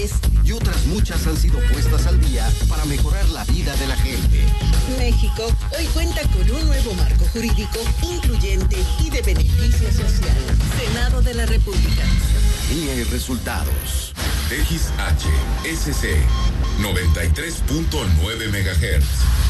leyes y otras muchas han sido puestas al día para mejorar la vida de la gente. México hoy cuenta con un nuevo marco jurídico incluyente y de beneficio social. Senado de la República. Y resultados. XHSC 93.9 MHz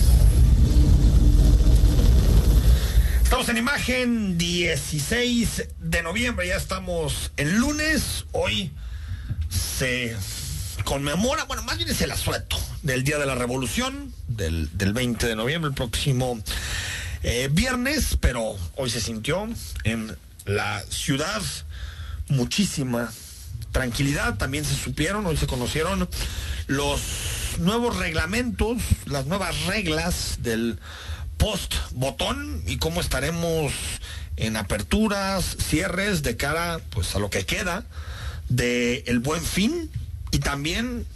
Estamos en imagen 16 de noviembre, ya estamos el lunes. Hoy se conmemora, bueno, más bien es el asueto del Día de la Revolución, del, 20 de noviembre, el próximo eh, viernes, pero hoy se sintió en la ciudad muchísima tranquilidad. También se supieron, hoy se conocieron los nuevos reglamentos, las nuevas reglas del post botón y cómo estaremos en aperturas, cierres de cara pues a lo que queda de el buen fin y también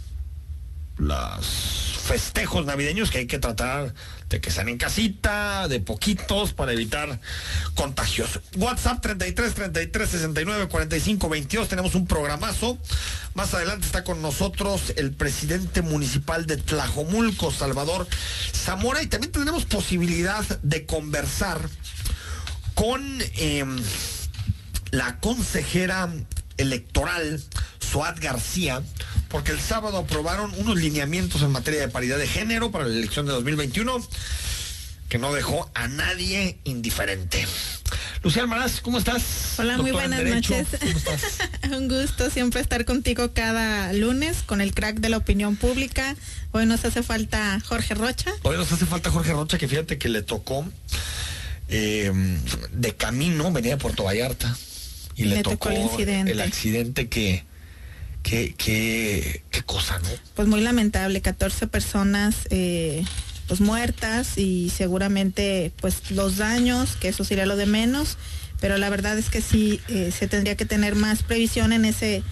los festejos navideños que hay que tratar de que sean en casita, de poquitos, para evitar contagios. WhatsApp 33 33 69 45 22. Tenemos un programazo. Más adelante está con nosotros el presidente municipal de Tlajomulco, Salvador Zamora. Y también tenemos posibilidad de conversar con em, la consejera electoral, Suad García porque el sábado aprobaron unos lineamientos en materia de paridad de género para la elección de 2021 que no dejó a nadie indiferente. Lucía Almaraz, ¿cómo estás? Hola, muy buenas noches. Un gusto siempre estar contigo cada lunes con el crack de la opinión pública. Hoy nos hace falta Jorge Rocha. Hoy nos hace falta Jorge Rocha, que fíjate que le tocó eh, de camino, venía de Puerto Vallarta y le, tocó, el accidente que qué, qué, qué cosa, ¿no? Pues muy lamentable, 14 personas eh, pues muertas y seguramente pues los daños, que eso sería lo de menos, pero la verdad es que sí eh, se tendría que tener más previsión en ese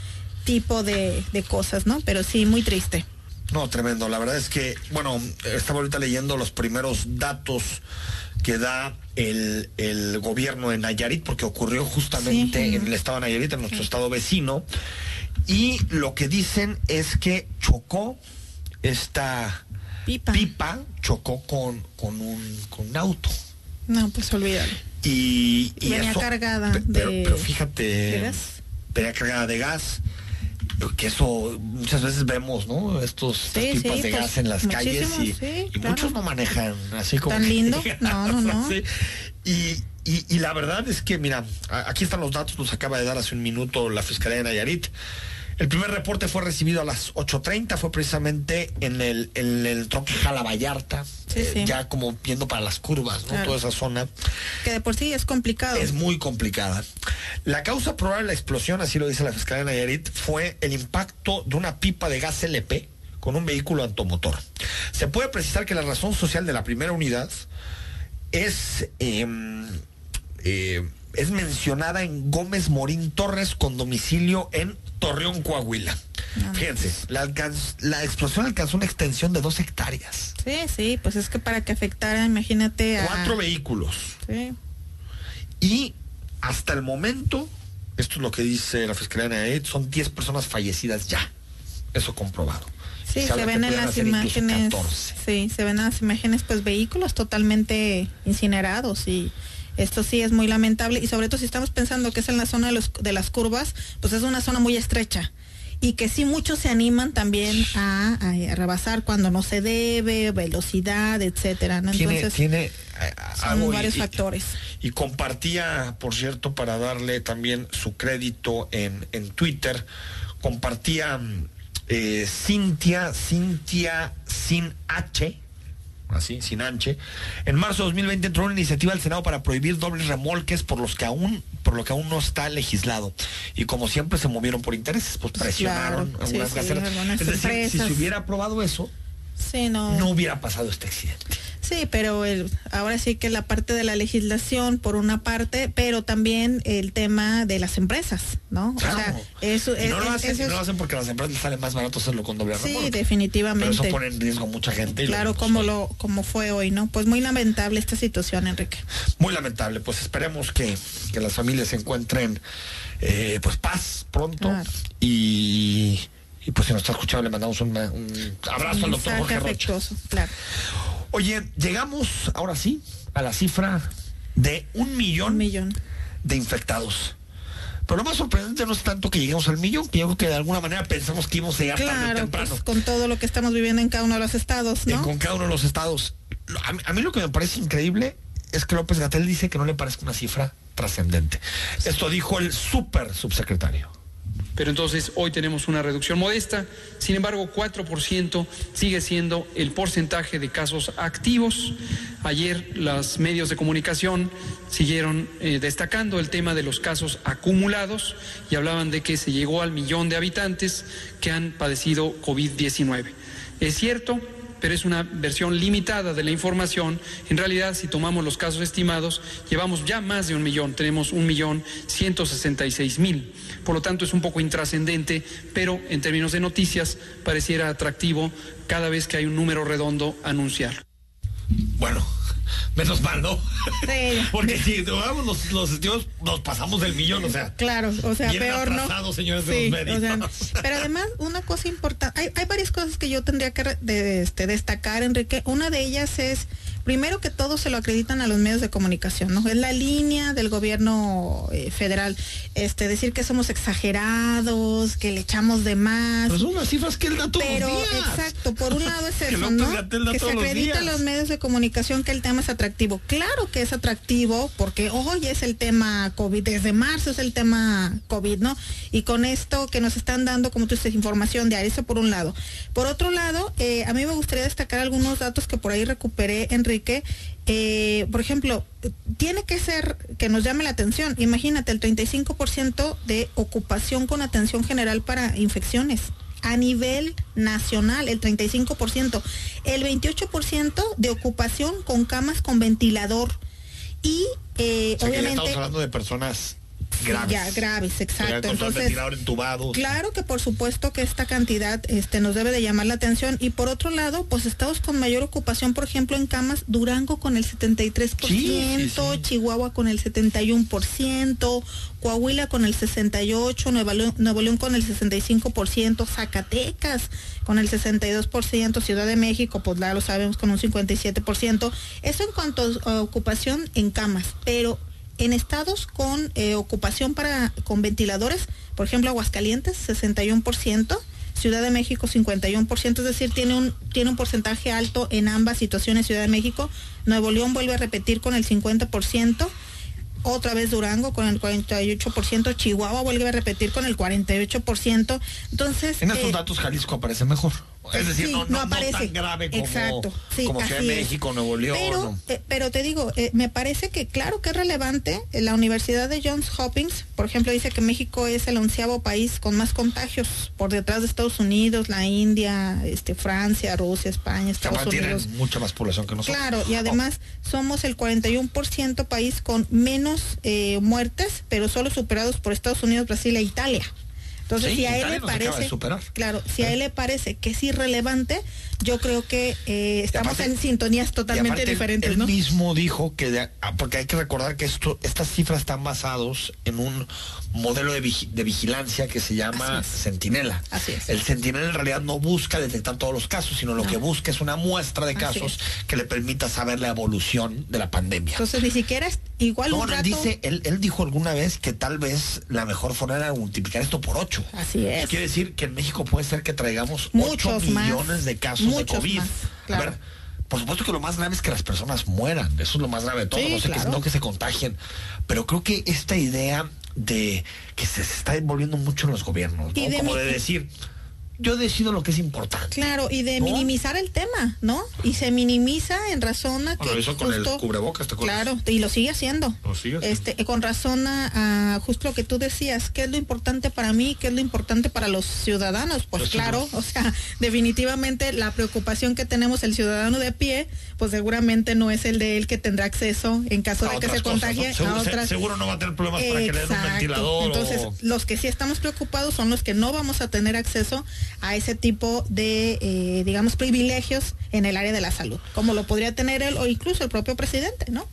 tipo de, de cosas, ¿no? Pero sí, muy triste. No, tremendo. La verdad es que, bueno, estaba ahorita leyendo los primeros datos que da el, el gobierno de Nayarit, porque ocurrió justamente en el estado de Nayarit, en nuestro estado vecino. Y lo que dicen es que chocó esta pipa, chocó con, con, un, con un auto. No, pues olvídalo. Y, venía cargada de, pero, fíjate, gas. venía cargada de gas que eso muchas veces vemos, ¿no? Estos pipas de pues, gas en las calles y, muchos no manejan así como tan lindo. No, no, no. Y, y, la verdad es que, mira, aquí están los datos, nos acaba de dar hace un minuto la Fiscalía de Nayarit. El primer reporte fue recibido a las 8.30, fue precisamente en el, en el tronque Jala Vallarta, eh, ya como viendo para las curvas, ¿no? Toda esa zona. Que de por sí es complicado. Es muy complicada. La causa probable de la explosión, así lo dice la Fiscalía de Nayarit, fue el impacto de una pipa de gas LP con un vehículo automotor. Se puede precisar que la razón social de la primera unidad es... Em, eh, es mencionada en Gómez Morín Torres con domicilio en Torreón, Coahuila. Ah. Fíjense, la, la, explosión alcanzó una extensión de dos hectáreas. Sí, sí, pues es que para que afectara, imagínate a... Cuatro vehículos. Sí. Y hasta el momento, esto es lo que dice la Fiscalía de son 10 personas fallecidas ya. Eso comprobado. Sí, se, ven en las imágenes. Sí, se ven en las imágenes, pues vehículos totalmente incinerados y esto sí es muy lamentable y sobre todo si estamos pensando que es en la zona de, los, de las curvas, pues es una zona muy estrecha y que sí muchos se animan también a, rebasar cuando no se debe, velocidad, etcétera. Entonces, tiene, son varios factores. Y, compartía, por cierto, para darle también su crédito en, en Twitter, compartía eh, Cintia, Cintia sin H, así, sin H. En marzo de 2020 entró una iniciativa al Senado para prohibir dobles remolques por los que aún, por lo que aún no está legislado. Y como siempre se movieron por intereses, pues presionaron algunas Es decir, si se hubiera aprobado eso, no. no hubiera pasado este accidente. Sí, pero el, ahora sí que la parte de la legislación, por una parte, pero también el tema de las empresas, ¿no? O sea, eso, no, lo hacen, no lo hacen porque las empresas les sale más barato hacerlo con doble Sí, definitivamente. Pero eso pone en riesgo a mucha gente. claro, como, lo, como fue hoy, ¿no? Pues muy lamentable esta situación, Enrique. Muy lamentable. Pues esperemos que, que las familias se encuentren eh, pues paz pronto y y pues si nos está escuchando le mandamos un, abrazo al doctor Jorge Rocha. Claro. Oye, llegamos ahora sí a la cifra de un millón, millón. de infectados. Pero lo más sorprendente no es tanto que lleguemos al millón, que yo creo que de alguna manera pensamos que íbamos a llegar claro, temprano. Pues, con todo lo que estamos viviendo en cada uno de los estados, ¿no? con cada uno de los estados. A mí, lo que me parece increíble es que López Gatel dice que no le parece una cifra trascendente. Esto dijo el súper subsecretario pero entonces hoy tenemos una reducción modesta. Sin embargo, 4% sigue siendo el porcentaje de casos activos. Ayer los medios de comunicación siguieron eh, destacando el tema de los casos acumulados y hablaban de que se llegó al millón de habitantes que han padecido COVID-19. Es cierto, pero es una versión limitada de la información. En realidad, si tomamos los casos estimados, llevamos ya más de un millón, tenemos un millón ciento sesenta y seis mil. Por lo tanto, es un poco intrascendente, pero en términos de noticias pareciera atractivo cada vez que hay un número redondo anunciar. Bueno, menos mal, ¿no? Sí. Porque si tomamos los, los nos pasamos del millón, o sea. Claro, o sea, peor no. señores de los pero además, una cosa importante, hay, hay varias cosas que yo tendría que de, este, destacar, Enrique. Una de ellas es primero que todo se lo acreditan a los medios de comunicación, ¿no? Es la línea del gobierno eh, federal, este, decir que somos exagerados, que le echamos de más. Pero son las cifras que él da todos Pero, los días. exacto, por un lado es eso, ¿no? Que se acredita a los medios de comunicación que el tema es atractivo. Claro que es atractivo, porque hoy es el tema COVID, desde marzo es el tema COVID, ¿no? Y con esto que nos están dando, como tú dices, información diaria, eso por un lado. Por otro lado, eh, a mí me gustaría destacar algunos datos que por ahí recuperé, Enrique que, eh, por ejemplo, tiene que ser que nos llame la atención. Imagínate el 35% de ocupación con atención general para infecciones a nivel nacional, el 35%, el 28% de ocupación con camas con ventilador y eh, obviamente estamos hablando de personas graves. Ya, graves, exacto. Entonces, claro que por supuesto que esta cantidad este, nos debe de llamar la atención. Y por otro lado, pues estados con mayor ocupación, por ejemplo, en camas, Durango con el 73%, Chihuahua con el 71%, Coahuila con el 68%, Nuevo León, Nuevo León con el 65%, Zacatecas con el 62%, Ciudad de México, pues ya lo sabemos, con un 57%. Eso en cuanto a ocupación en camas, pero en estados con eh, ocupación para con ventiladores, por ejemplo Aguascalientes 61%, Ciudad de México 51%, es decir, tiene un tiene un porcentaje alto en ambas situaciones Ciudad de México. Nuevo León vuelve a repetir con el 50%. Otra vez Durango con el 48%, Chihuahua vuelve a repetir con el 48%. Entonces, en estos eh, datos Jalisco aparece mejor. Es decir, no, aparece. tan grave como, Exacto, como Ciudad de México, Nuevo León. Pero, eh, pero te digo, eh, me parece que claro que es relevante. Eh, la Universidad de Johns Hopkins, por ejemplo, dice que México es el onceavo país con más contagios por detrás de Estados Unidos, la India, este, Francia, Rusia, España, Estados Unidos. mucha más población que nosotros. Claro, y además somos el 41% país con menos muertes, pero solo superados por Estados Unidos, Brasil e Italia. Entonces, si a él le parece, claro, si a él le parece que es irrelevante, yo creo que eh, estamos aparte- en sintonías totalmente diferentes, él ¿no? mismo dijo que, de- ah, porque hay que recordar que esto, estas cifras están basados en un modelo de, vigi- de vigilancia que se llama Así. Centinela. Así es. El Centinela en realidad no busca detectar todos los casos, sino lo No. que busca es una muestra de casos es. que le permita saber la evolución de la pandemia. Entonces ni siquiera es igual No, un él rato. dice, él, él dijo alguna vez que tal vez la mejor forma era multiplicar esto por ocho. Así es. Quiere decir que en México puede ser que traigamos Muchos 8 más. millones de casos de Muchos COVID. más, claro. A ver, por supuesto que lo más grave es que las personas mueran. Eso es lo más grave de todo. Sí, no sé que, no que se contagien. Pero creo que esta idea de que se está envolviendo mucho en los gobiernos, Como de decir, yo decido lo que es importante. Claro, y de ¿No? minimizar el tema, ¿no? Y se minimiza en razón a que Bueno, hizo con el justo- cubrebocas, ¿te acuerdas? Claro, y lo sigue haciendo. Lo sigue haciendo. Este, con razón a, a justo lo que tú decías, ¿qué es lo importante para mí? ¿Qué es lo importante para los ciudadanos? Pues Los claro, o sea, definitivamente la preocupación que tenemos el ciudadano de pie, pues seguramente no es el de él que tendrá acceso en caso A de que se cosas, contagie ¿no? Seguro, a otras seguro no va a tener problemas para que le den un ventilador. Entonces, o... los que sí estamos preocupados son los que no vamos a tener acceso a ese tipo de, eh, digamos, privilegios en el área de la salud, como lo podría tener él o incluso el propio presidente, ¿no?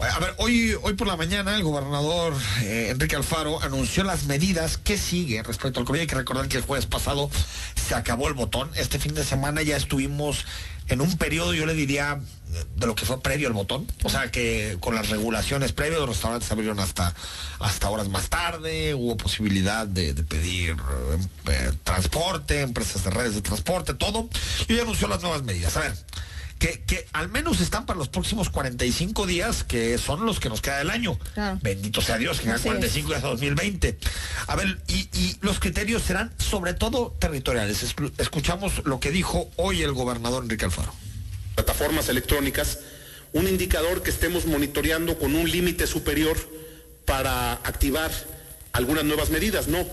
A ver, hoy, hoy por la mañana el gobernador eh, Enrique Alfaro anunció las medidas que sigue respecto al COVID. Hay que recordar que el jueves pasado se acabó el botón. Este fin de semana ya estuvimos en un periodo, yo le diría, de lo que fue previo al botón. O sea que con las regulaciones previas, los restaurantes abrieron hasta, hasta horas más tarde, hubo posibilidad de, pedir eh, transporte, empresas de redes de transporte, todo. Y hoy anunció las nuevas medidas. A ver que, que al menos están para los próximos 45 días, que son los que nos queda del año. Claro. Bendito sea Dios, que quedan Así 45 días a 2020. A ver, y, y los criterios serán sobre todo territoriales. Escu- Escuchamos lo que dijo hoy el gobernador Enrique Alfaro. plataformas electrónicas, un indicador que estemos monitoreando con un límite superior para activar algunas nuevas medidas. No,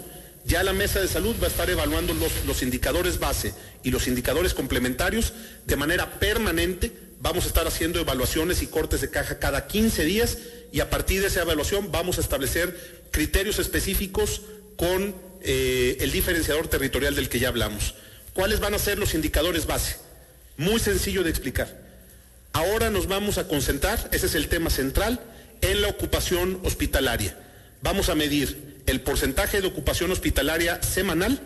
ya la mesa de salud va a estar evaluando los, los indicadores base y los indicadores complementarios de manera permanente. Vamos a estar haciendo evaluaciones y cortes de caja cada 15 días y a partir de esa evaluación vamos a establecer criterios específicos con eh, el diferenciador territorial del que ya hablamos. ¿Cuáles van a ser los indicadores base? Muy sencillo de explicar. Ahora nos vamos a concentrar, ese es el tema central, en la ocupación hospitalaria. Vamos a medir el porcentaje de ocupación hospitalaria semanal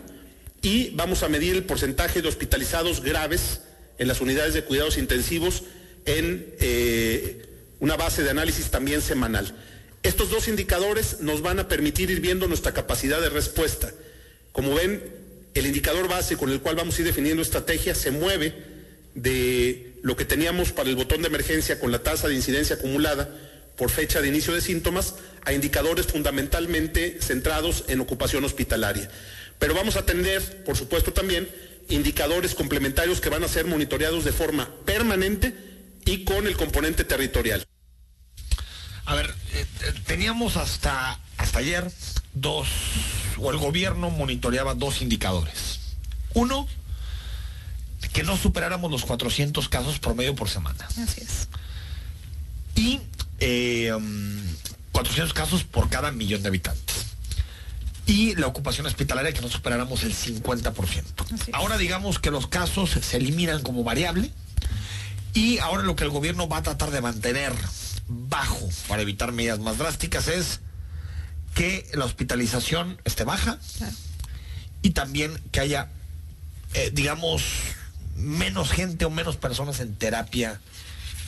y vamos a medir el porcentaje de hospitalizados graves en las unidades de cuidados intensivos en eh, una base de análisis también semanal. Estos dos indicadores nos van a permitir ir viendo nuestra capacidad de respuesta. Como ven, el indicador base con el cual vamos a ir definiendo estrategia se mueve de lo que teníamos para el botón de emergencia con la tasa de incidencia acumulada por fecha de inicio de síntomas a indicadores fundamentalmente centrados en ocupación hospitalaria. Pero vamos a tener, por supuesto, también indicadores complementarios que van a ser monitoreados de forma permanente y con el componente territorial. A ver, eh, eh, teníamos hasta, hasta ayer dos, o el gobierno monitoreaba dos indicadores. Uno, que no superáramos los 400 casos promedio por semana. Así es. Y eh, um, 400 casos por cada millón de habitantes. Y la ocupación hospitalaria que no superáramos el 50%. Así es. Ahora digamos que los casos se eliminan como variable y ahora lo que el gobierno va a tratar de mantener bajo para evitar medidas más drásticas es que la hospitalización esté baja Claro. y también que haya, eh, digamos, menos gente o menos personas en terapia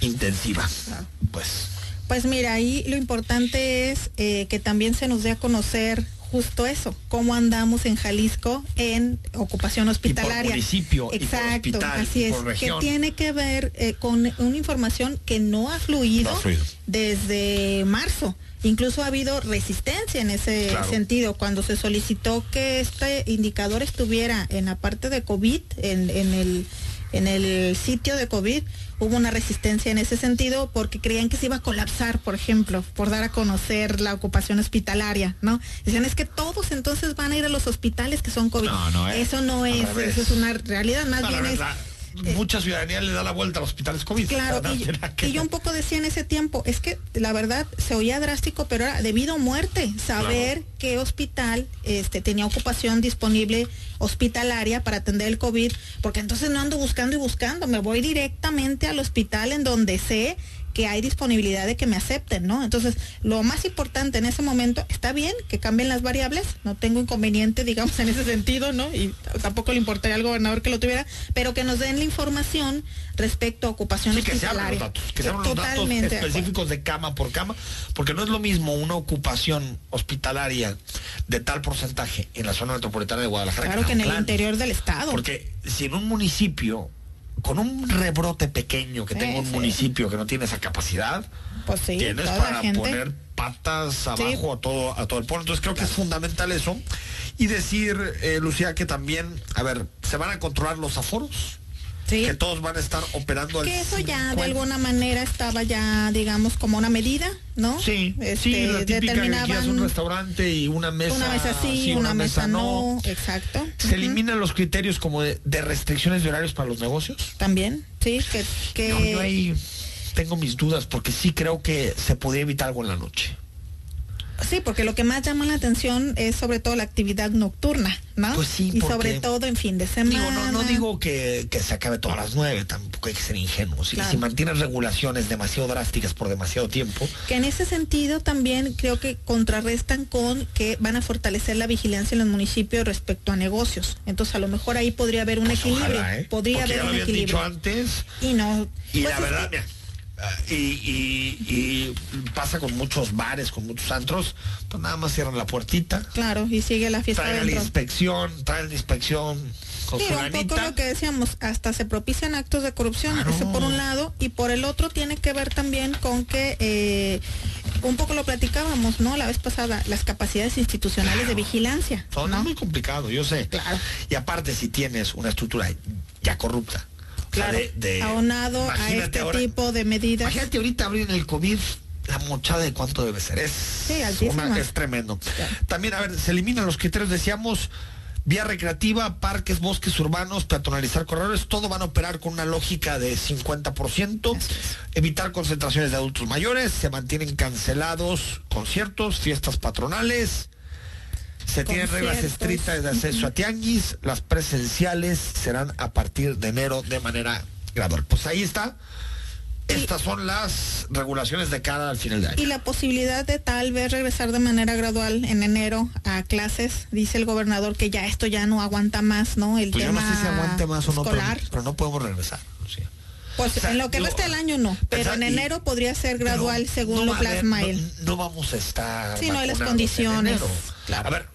intensiva. Claro. Pues Pues mira, ahí lo importante es eh, que también se nos dé a conocer justo eso, cómo andamos en Jalisco en ocupación hospitalaria. municipio, y por Exacto, hospital, así y es, por que tiene que ver eh, con una información que no ha fluido, No ha fluido. desde marzo. Incluso ha habido resistencia en ese Claro. sentido. Cuando se solicitó que este indicador estuviera en la parte de COVID, en, en el, en el sitio de COVID, hubo una resistencia en ese sentido porque creían que se iba a colapsar, por ejemplo, por dar a conocer la ocupación hospitalaria, ¿no? Decían, es que todos entonces van a ir a los hospitales que son COVID. No, no es. Eso no es, eso es una realidad, más No, bien es... verdad, mucha ciudadanía le da la vuelta a los hospitales COVID. Claro, No y, que y yo un poco decía en ese tiempo, es que la verdad se oía drástico, pero era debido a muerte, saber qué hospital este, tenía ocupación disponible hospitalaria para atender el COVID, porque entonces no ando buscando y buscando, me voy directamente al hospital en donde sé que hay disponibilidad de que me acepten, ¿no? Entonces, lo más importante en ese momento, está bien que cambien las variables, no tengo inconveniente, digamos, en ese sentido, ¿no? Y tampoco le importaría al gobernador que lo tuviera, pero que nos den la información respecto a ocupación Sí, que se los datos, que se abran los datos de específicos de cama por cama, porque no es lo mismo una ocupación hospitalaria de tal porcentaje en la zona metropolitana de Guadalajara Claro que en el interior del estado. Porque si en un municipio, con un rebrote pequeño que tenga un sí. municipio que no tiene esa capacidad, Pues sí, tienes para poner patas abajo a todo a todo el pueblo. Entonces creo que es fundamental eso. Y decir, eh, Lucía, que también, a ver, se van a controlar los aforos. Sí. Que todos van a estar operando al Que eso ya de 50. alguna manera estaba ya, digamos, como una medida, ¿no? Sí, Este, sí, la típica determinaban un restaurante y una mesa, una mesa sí, una, mesa, no. Exacto. Se eliminan los criterios como de, de restricciones de horarios para los negocios. También, sí, que, que Yo, yo ahí tengo mis dudas porque sí creo que se podía evitar algo en la noche. Sí, porque lo que más llama la atención es sobre todo la actividad nocturna, ¿no? Pues sí, y porque- sobre todo en fin de semana. Digo, no, no digo que, que se acabe todas las nueve, tampoco hay que ser ingenuos. Y si mantienes regulaciones demasiado drásticas por demasiado tiempo, Que en ese sentido también creo que contrarrestan con que van a fortalecer la vigilancia en los municipios respecto a negocios. Entonces a lo mejor ahí podría haber un pues equilibrio. ojalá, ¿eh? Podría Porque haber ya lo un habían equilibrio. dicho antes. Y no. Y pues la verdad, que- mira, y, y- y pasa con muchos bares, con muchos antros, pues nada más cierran la puertita, Claro, y sigue la fiesta traen la inspección, traen la inspección con Sí, un poco lo que decíamos, hasta se propician actos de corrupción, Claro. eso por un lado, y por el otro tiene que ver también con que, eh, un poco lo platicábamos, ¿no? La vez pasada, las capacidades institucionales de vigilancia. Son ¿no? muy complicado, yo sé. Claro. Y aparte, si tienes una estructura ya corrupta, Claro, de- de- aunado a este ahora- tipo de medidas. Imagínate ahorita abrir el COVID, la mochada de cuánto debe ser. Es, Sí, una- es tremendo. Claro. También, a ver, se eliminan los criterios, decíamos, vía recreativa, parques, bosques urbanos, peatonalizar corredores, todo van a operar con una lógica de 50%, evitar concentraciones de adultos mayores, se mantienen cancelados conciertos, fiestas patronales, se tienen reglas estrictas de acceso a tianguis, las presenciales serán a partir de enero de manera gradual. Pues ahí está. Estas son las regulaciones de cara al final de año. Y la posibilidad de tal vez regresar de manera gradual en enero a clases, dice el gobernador que ya esto ya no aguanta más, ¿no? El Pues yo no tema sé si aguante más o no, pero, pero no podemos regresar. Pues O sea, en lo que digo, resta del año no, pero en y- enero podría ser gradual según no lo haber- plasma no- él. No, vamos a estar. Sí, no hay las condiciones, enero. Claro. A ver,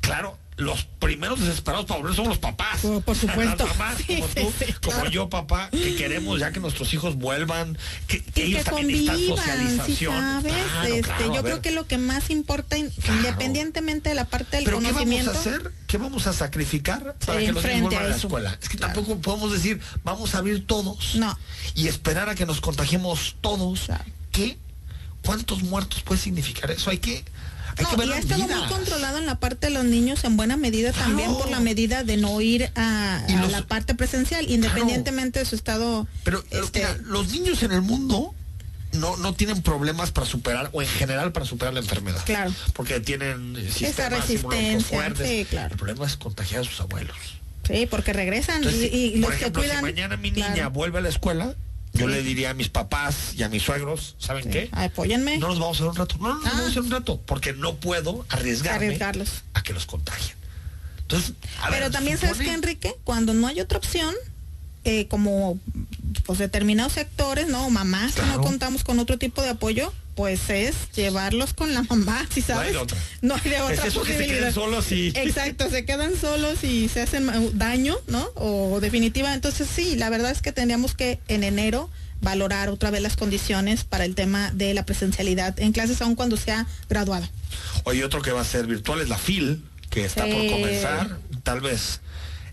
claro, los primeros desesperados para volver somos los papás. Por- por supuesto. Las mamás, como tú, sí, como claro. yo, papá, que queremos ya que nuestros hijos vuelvan, que, ellos también convivan, socialización. sabes, Claro, este, claro, yo creo que lo que más importa, independientemente de la parte del Pero ¿qué vamos conocimiento, a hacer? ¿Qué vamos a sacrificar para que los niños vuelvan a a la escuela? Es que tampoco podemos decir, vamos a abrir todos No. y esperar a que nos contagiemos todos. ¿Qué? ¿Cuántos muertos puede significar eso? Hay que, hay que No, ver y ha estado muy controlado en la parte de los niños en buena medida también por la medida de no ir a, Y a los- la parte presencial, independientemente de su estado. Pero eh, este, mira, los niños en el mundo no, no tienen problemas para superar, o en general para superar la enfermedad. Claro. Porque tienen eh, sistemas resistencia, inmunológicos fuertes. sí, claro. El problema es contagiar a sus abuelos. sí, porque regresan Entonces, y, y por los ejemplo, que cuidan. si mañana mi niña claro, vuelve a la escuela, yo le diría a mis papás y a mis suegros, ¿saben qué? apóyenme. No nos vamos a hacer un rato. No, no, no Ah. vamos a hacer un rato, porque no puedo arriesgarme Arriesgarlos. a que los contagien. Entonces, a Pero ver, también sabes que Enrique, cuando no hay otra opción, eh, como pues determinados sectores, ¿no? Mamás que no contamos con otro tipo de apoyo, pues es llevarlos con la mamá, ¿sí No hay sabes? de otra. No hay de Es otra eso que se queden solos y... Exacto, se quedan solos y se hacen daño, ¿no? O definitiva. Entonces sí, la verdad es que tendríamos que en enero valorar otra vez las condiciones para el tema de la presencialidad en clases, aun cuando sea graduada. Oye, otro que va a ser virtual es la FIL, que está por comenzar. Tal vez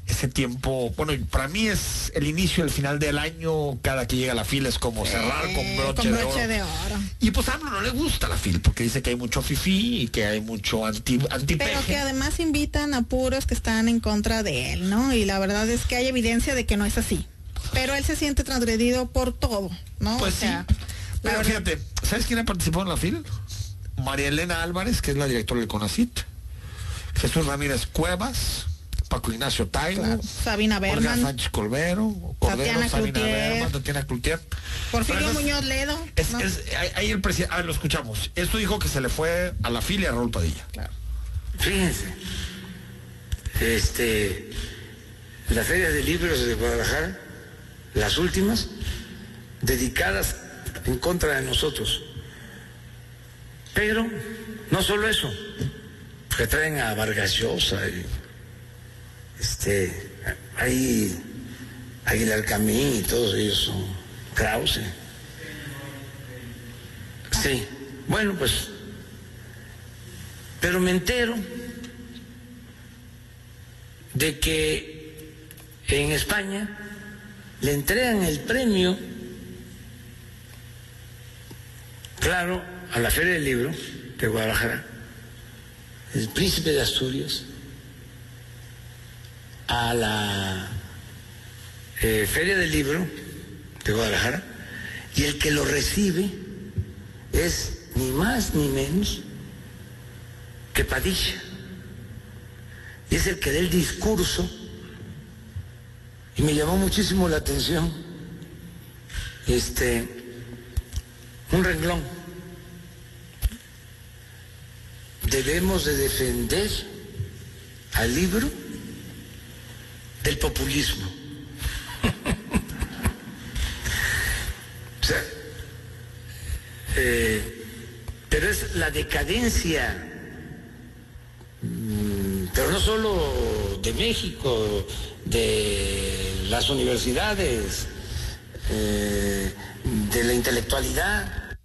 ese tiempo, bueno, para mí es el inicio, el final del año, cada que llega la FIL es como cerrar con broche, con de, oro. de oro. Y pues a AMLO no le gusta la FIL, porque dice que hay mucho fifí y que hay mucho anti, antipeje. Pero que además invitan a puros que están en contra de él, ¿no? Y la verdad es que hay evidencia de que no es así. Pero él se siente transgredido por todo, ¿no? Pues O sea, sí. Pero verdad- fíjate, ¿sabes quién ha participado en la FIL? María Elena Álvarez, que es la directora del CONACIT. Jesús Ramírez Cuevas, Paco Ignacio Claro. Sabina Olga Berman, Sánchez Colbero, Cordero, Tatiana Sabina Cloutier. Berman, Tatiana Cloutier. Porfirio es- Muñoz Ledo. Es, ¿no? es- ahí- ahí el presidente, ah, lo escuchamos. Esto dijo que se le fue a la filia a Raúl Padilla. Fíjense, este, la Feria de Libros de Guadalajara, las últimas, dedicadas en contra de nosotros. Pero no solo eso, que traen a Vargas Llosa y este, hay Aguilar Camín y todos ellos son Krause. Sí, bueno, pues pero me entero de que en España le entregan el premio, claro, a la Feria del Libro de Guadalajara, el Príncipe de Asturias, a la eh, Feria del Libro de Guadalajara, y el que lo recibe es ni más ni menos que Padilla. Y es el que da el discurso. Y me llamó muchísimo la atención este un renglón. Debemos de defender al libro del populismo. eh, pero es la decadencia Mm, pero no solo de México, de las universidades, eh, de la intelectualidad.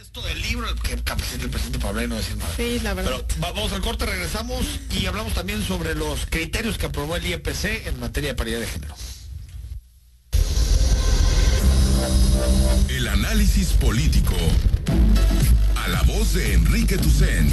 Esto del capacita el presidente Pablo no decir nada. Sí, la verdad. Pero va- vamos al corte, regresamos y hablamos también sobre los criterios que aprobó el IEPC en materia de paridad de género. El análisis político. A la voz de Enrique Tucent.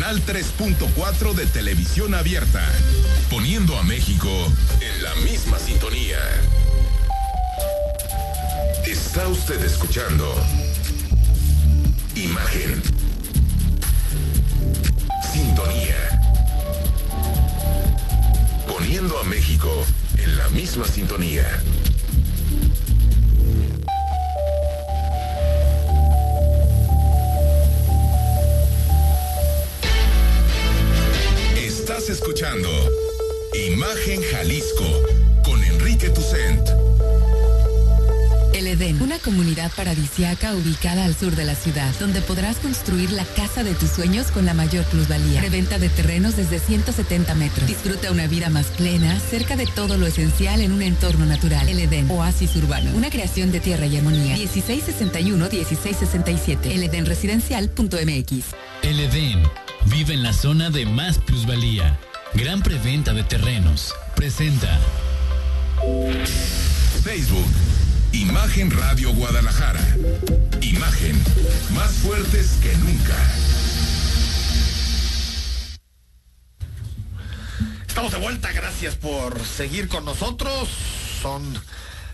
Canal 3.4 de televisión abierta, poniendo a México en la misma sintonía. Está usted escuchando Imagen. Sintonía. Poniendo a México en la misma sintonía. Estás escuchando Imagen Jalisco con Enrique Tucent. El Edén, una comunidad paradisiaca ubicada al sur de la ciudad, donde podrás construir la casa de tus sueños con la mayor plusvalía. Reventa de terrenos desde 170 metros. Disfruta una vida más plena, cerca de todo lo esencial en un entorno natural. El Edén, oasis urbano, una creación de tierra y armonía. 1661-1667. Eledenresidencial.mx. El Edén Vive en la zona de más plusvalía. Gran preventa de terrenos. Presenta. Facebook. Imagen Radio Guadalajara. Imagen. Más fuertes que nunca. Estamos de vuelta. Gracias por seguir con nosotros. Son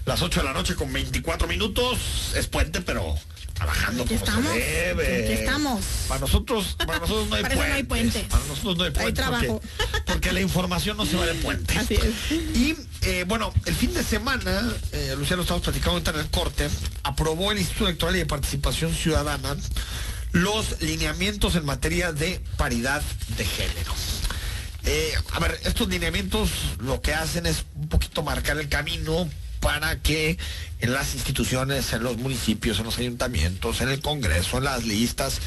las 8 de la noche con 24 minutos. Es puente, pero trabajando como estamos, se debe. aquí estamos. Para nosotros, para nosotros no hay Para no hay puentes. puentes. Para nosotros no hay puentes. trabajo. Porque, porque la información no se va de puente. Así es. Y eh, bueno, el fin de semana, eh, Luciano, estamos platicando en el corte, aprobó el Instituto Electoral y de Participación Ciudadana los lineamientos en materia de paridad de género. Eh, a ver, estos lineamientos lo que hacen es un poquito marcar el camino para que en las instituciones, en los municipios, en los ayuntamientos, en el Congreso, en las listas,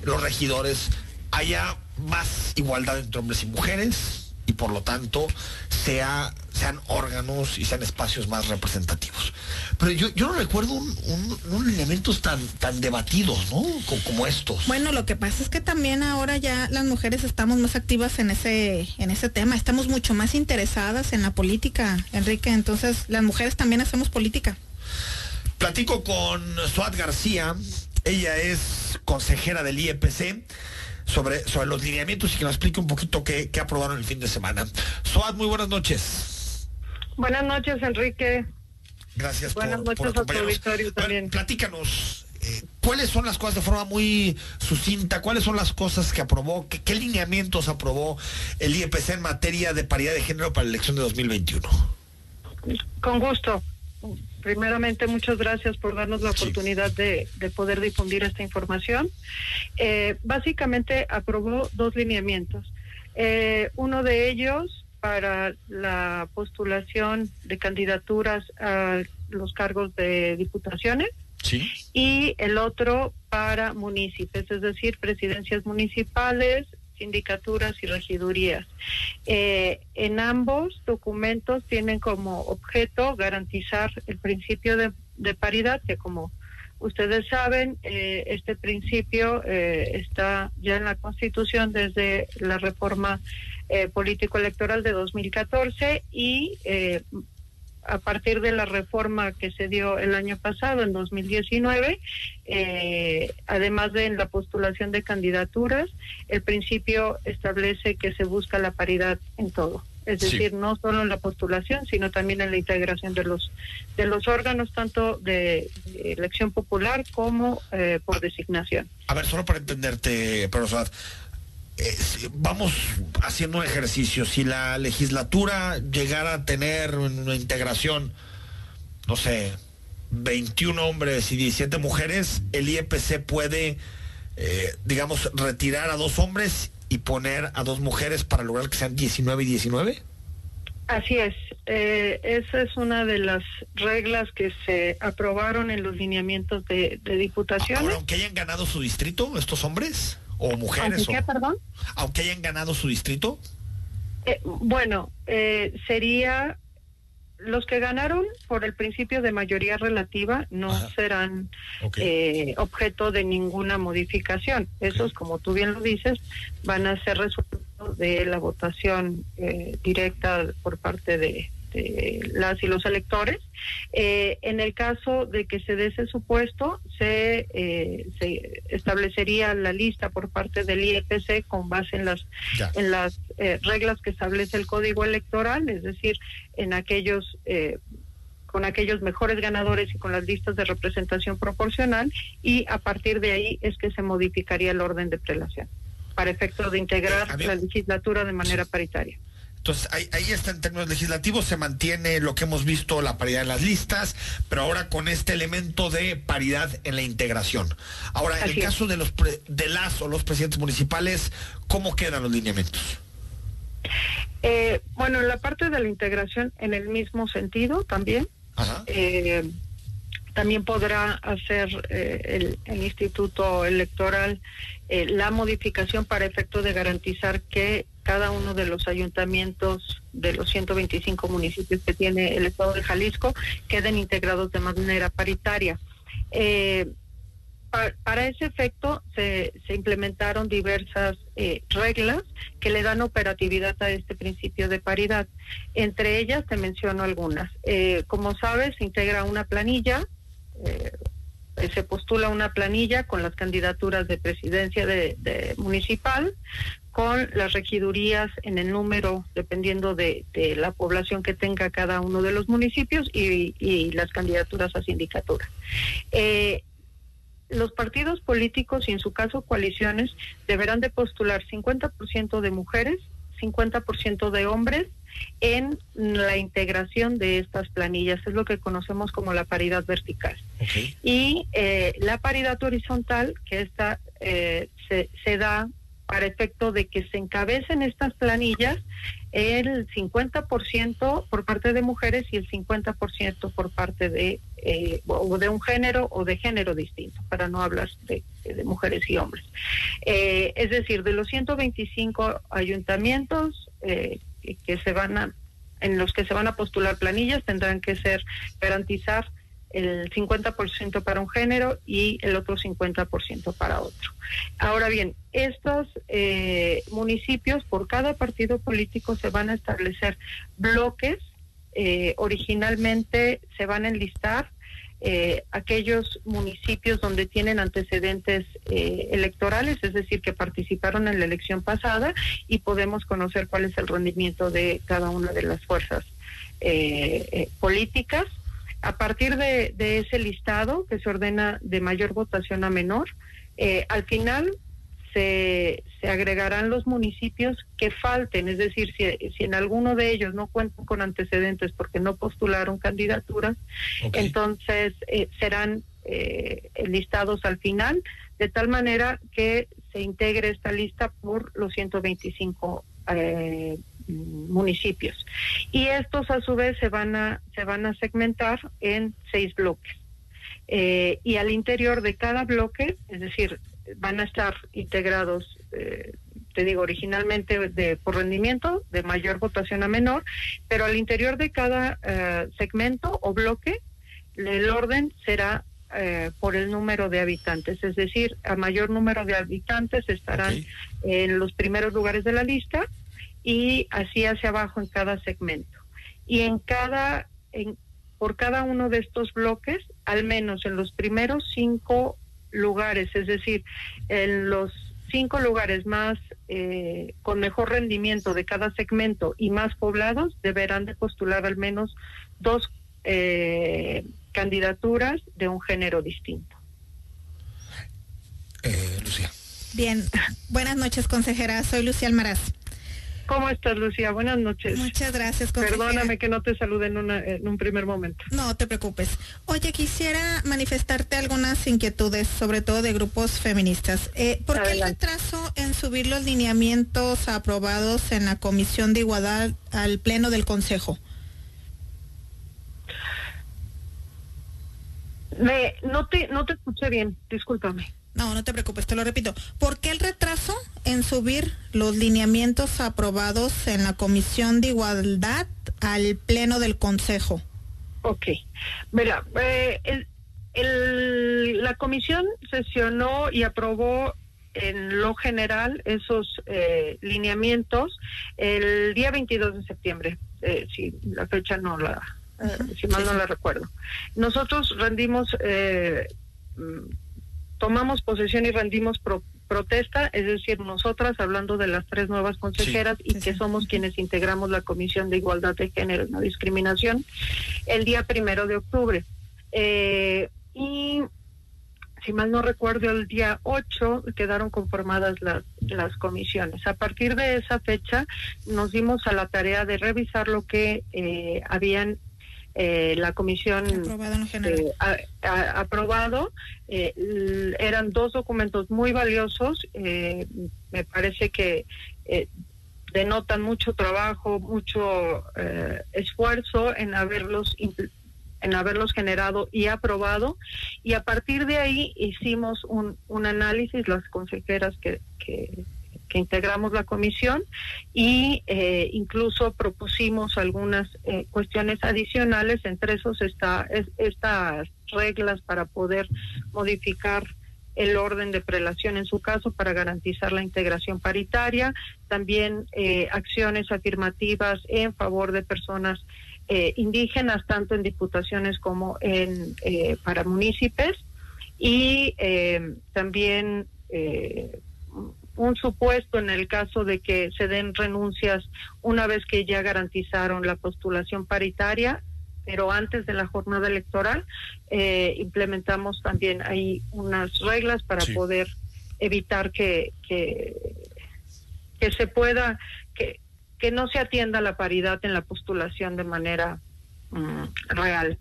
en los regidores, haya más igualdad entre hombres y mujeres y por lo tanto sea, sean órganos y sean espacios más representativos. Pero yo, yo no recuerdo un, un- unos lineamientos tan, tan debatidos, ¿no? Co- Como, estos. Bueno, lo que pasa es que también ahora ya las mujeres estamos más activas en ese, en ese tema, estamos mucho más interesadas en la política, Enrique, entonces las mujeres también hacemos política. Platico con Suat García, ella es consejera del IEPC sobre, sobre los lineamientos y que nos explique un poquito qué, qué aprobaron el fin de semana. Suat, muy buenas noches. Buenas noches, Enrique. Gracias Buenas por, noches por a tu auditorio también. platícanos, eh, ¿cuáles son las cosas de forma muy sucinta? ¿Cuáles son las cosas que aprobó? ¿Qué, qué lineamientos aprobó el IEPC en materia de paridad de género para la elección de 2021? Con gusto. Primeramente, muchas gracias por darnos la oportunidad de, de poder difundir esta información. Eh, básicamente aprobó dos lineamientos. Eh, uno de ellos para la postulación de candidaturas a los cargos de diputaciones Sí. y el otro para municipios, es decir, presidencias municipales, sindicaturas y regidurías. Eh, en ambos documentos tienen como objeto garantizar el principio de, de paridad, que como ustedes saben, eh, este principio eh, está ya en la Constitución desde la reforma eh, político-electoral de 2014 y a partir de la reforma que se dio el año pasado, en 2019, eh, además de en la postulación de candidaturas, el principio establece que se busca la paridad en todo. Es Sí. decir, no solo en la postulación, sino también en la integración de los de los órganos, tanto de, de elección popular como eh, por designación. A ver, solo para entenderte, Suat, eh, vamos haciendo un ejercicio. Si la legislatura llegara a tener una integración, no sé, 21 hombres y 17 mujeres, el IEPC puede, eh, digamos, retirar a dos hombres y poner a dos mujeres para lograr que sean 19 y 19. Así es. Eh, esa es una de las reglas que se aprobaron en los lineamientos de, de diputaciones. Ahora, aunque hayan ganado su distrito, estos hombres o mujeres, ¿Aunque qué, perdón? aunque hayan ganado su distrito, Eh, bueno, eh, sería los que ganaron por el principio de mayoría relativa no serán eh, objeto de ninguna modificación. Esos, como tú bien lo dices, van a ser resultado de la votación eh, directa por parte de, de las y los electores. Eh, en el caso de que se dé ese supuesto, se, eh, se establecería la lista por parte del IEPC con base en las en las eh, reglas que establece el Código Electoral, es decir, en aquellos eh, con aquellos mejores ganadores y con las listas de representación proporcional y a partir de ahí es que se modificaría el orden de prelación para efecto de integrar la legislatura de manera paritaria. Entonces, ahí, ahí está en términos legislativos, se mantiene lo que hemos visto, la paridad en las listas, pero ahora con este elemento de paridad en la integración. Ahora, en el es. caso de los pre- de las o los presidentes municipales, ¿cómo quedan los lineamientos? Eh, bueno, en la parte de la integración, en el mismo sentido también, eh, también podrá hacer eh, el, Instituto Electoral eh, la modificación para efecto de garantizar que cada uno de los ayuntamientos de los 125 municipios que tiene el Estado de Jalisco queden integrados de manera paritaria. Eh, pa- para ese efecto se, se implementaron diversas eh, reglas que le dan operatividad a este principio de paridad. Entre ellas te menciono algunas. Como sabes, se integra una planilla eh, se postula una planilla con las candidaturas de presidencia de, municipal, con las regidurías en el número, dependiendo de, la población que tenga cada uno de los municipios y, las candidaturas a sindicatura. Eh, los partidos políticos y en su caso coaliciones deberán de postular 50% de mujeres, 50% de hombres en la integración de estas planillas. Es lo que conocemos como la paridad vertical. Y eh, la paridad horizontal, que esta eh, se, se da para efecto de que se encabecen estas planillas el 50% por parte de mujeres y el 50% por parte de eh, o de un género o de género distinto, para no hablar de, mujeres y hombres. Eh, es decir, de los 125 ayuntamientos eh, que se van a en los que se van a postular planillas tendrán que ser garantizar el 50% para un género y el otro 50% para otro. Ahora bien, estos eh, municipios, por cada partido político, se van a establecer bloques. Eh, originalmente se van a enlistar eh, aquellos municipios donde tienen antecedentes electorales, es decir, que participaron en la elección pasada y podemos conocer cuál es el rendimiento de cada una de las fuerzas políticas. A partir de, ese listado que se ordena de mayor votación a menor, eh, al final se, agregarán los municipios que falten, es decir, si, en alguno de ellos no cuentan con antecedentes porque no postularon candidaturas, entonces eh, serán eh, listados al final, de tal manera que se integre esta lista por los 125 eh, municipios. Y estos a su vez se van a, se van a segmentar en seis bloques. Eh, y al interior de cada bloque, es decir, van a estar integrados, eh, te digo, originalmente de, por rendimiento, de mayor votación a menor, pero al interior de cada eh, segmento o bloque, el orden será por el número de habitantes, es decir, a mayor número de habitantes estarán en los primeros lugares de la lista y así hacia abajo en cada segmento. Y en cada, en, por cada uno de estos bloques, al menos en los primeros cinco lugares, es decir, en los cinco lugares más eh, con mejor rendimiento de cada segmento y más poblados, deberán de postular al menos dos eh, candidaturas de un género distinto. Eh, Lucía. Bien, buenas noches, consejera. Soy Lucía Almaraz. ¿Cómo estás, Lucía? Buenas noches. Muchas gracias, consejera. Perdóname que no te salude en, en un primer momento. No te preocupes. Oye, quisiera manifestarte algunas inquietudes, sobre todo de grupos feministas. Eh, ¿Por qué el retraso en subir los lineamientos aprobados en la Comisión de Igualdad al Pleno del Consejo? Me, no te no te escuché bien, discúlpame. No, no te preocupes, te lo repito. ¿Por qué el retraso en subir los lineamientos aprobados en la Comisión de Igualdad al Pleno del Consejo? Ok. Mira, eh, la comisión sesionó y aprobó en lo general esos eh, lineamientos el día 22 de septiembre, eh, si la fecha no la, si mal no la recuerdo. Nosotros rendimos tomamos posesión y rendimos protesta, es decir, nosotras hablando de las tres nuevas consejeras y que somos quienes integramos la Comisión de Igualdad de Género y No Discriminación, el día primero de octubre. Eh, y si mal no recuerdo, el día 8 quedaron conformadas las, las comisiones. A partir de esa fecha nos dimos a la tarea de revisar lo que eh, habían eh, la comisión ha, eh, aprobado. Eh, eran dos documentos muy valiosos. me parece que denotan mucho trabajo, mucho esfuerzo en haberlos en haberlos generado y aprobado y a partir de ahí hicimos un, un análisis las consejeras que, que que integramos la comisión y eh, incluso propusimos algunas eh, cuestiones adicionales, entre esos está estas reglas para poder modificar el orden de prelación en su caso para garantizar la integración paritaria, también eh, acciones afirmativas en favor de personas indígenas, tanto en diputaciones como en para municipios. Y eh, también eh, un supuesto en el caso de que se den renuncias una vez que ya garantizaron la postulación paritaria, pero antes de la jornada electoral eh, implementamos también ahí unas reglas para poder evitar que, que, que se pueda, que, que no se atienda la paridad en la postulación de manera Mm, real.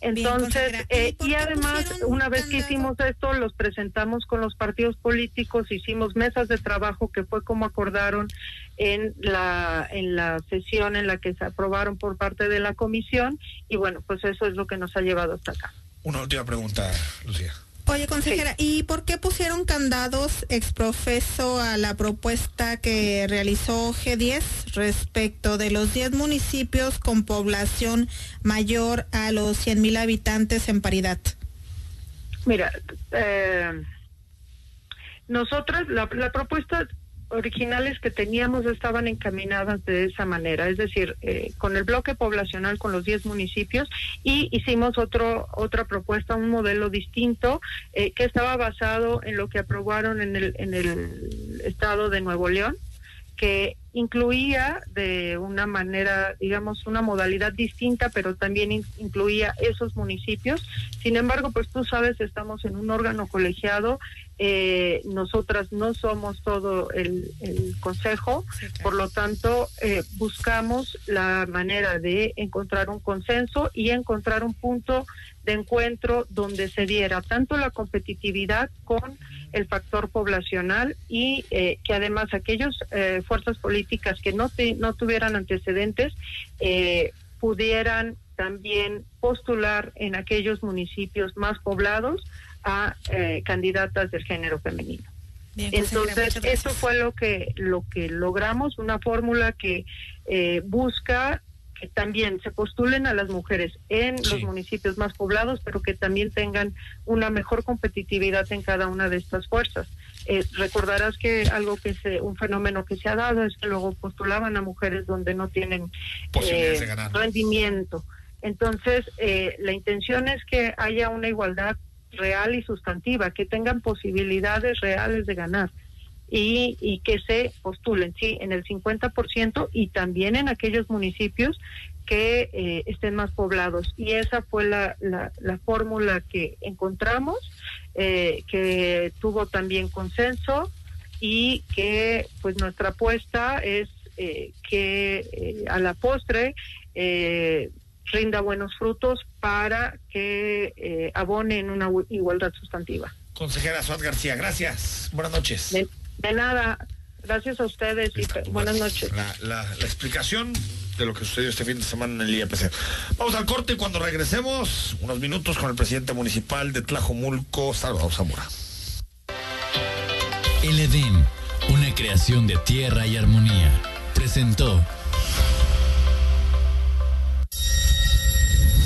Entonces, eh, y, además, una vez que hicimos esto, los presentamos con los partidos políticos, hicimos mesas de trabajo que fue como acordaron en la en la sesión en la que se aprobaron por parte de la comisión y bueno, pues eso es lo que nos ha llevado hasta acá. Una última pregunta, Lucía. Oye, consejera, ¿y por qué pusieron candados exprofeso a la propuesta que realizó G10 respecto de los 10 municipios con población mayor a los 100 mil habitantes en paridad? Mira, eh, nosotras, la, la propuesta originales que teníamos estaban encaminadas de esa manera, es decir, eh, con el bloque poblacional con los 10 municipios y hicimos otro otra propuesta, un modelo distinto eh, que estaba basado en lo que aprobaron en el en el estado de Nuevo León que incluía de una manera, digamos, una modalidad distinta, pero también incluía esos municipios. Sin embargo, pues tú sabes, estamos en un órgano colegiado, eh, nosotras no somos todo el, consejo, por lo tanto, eh, buscamos la manera de encontrar un consenso y encontrar un punto de encuentro donde se diera tanto la competitividad con el factor poblacional y eh, que además aquellas eh, fuerzas políticas que no, no tuvieran antecedentes eh, pudieran también postular en aquellos municipios más poblados a candidatas del género femenino. Entonces, eso fue lo que lo que logramos, una fórmula que busca también se postulen a las mujeres en los municipios más poblados, pero que también tengan una mejor competitividad en cada una de estas fuerzas. Eh, recordarás que algo que se, un fenómeno que se ha dado es que luego postulaban a mujeres donde no tienen eh, rendimiento. Entonces, eh, la intención es que haya una igualdad real y sustantiva, que tengan posibilidades reales de ganar y, que se postulen, sí, en el 50% y también en aquellos municipios que eh, estén más poblados. Y esa fue la, la, fórmula que encontramos, eh, que tuvo también consenso y que pues nuestra apuesta es eh, que a la postre rinda buenos frutos para que abone en una igualdad sustantiva. Consejera Suárez García, gracias. Buenas noches. De nada, gracias a ustedes y buenas noches. La, explicación de lo que sucedió este fin de semana en el IEPC. Vamos al corte y cuando regresemos, unos minutos con el presidente municipal de Tlajomulco, Salvador Zamora. El Edén, una creación de tierra y armonía, presentó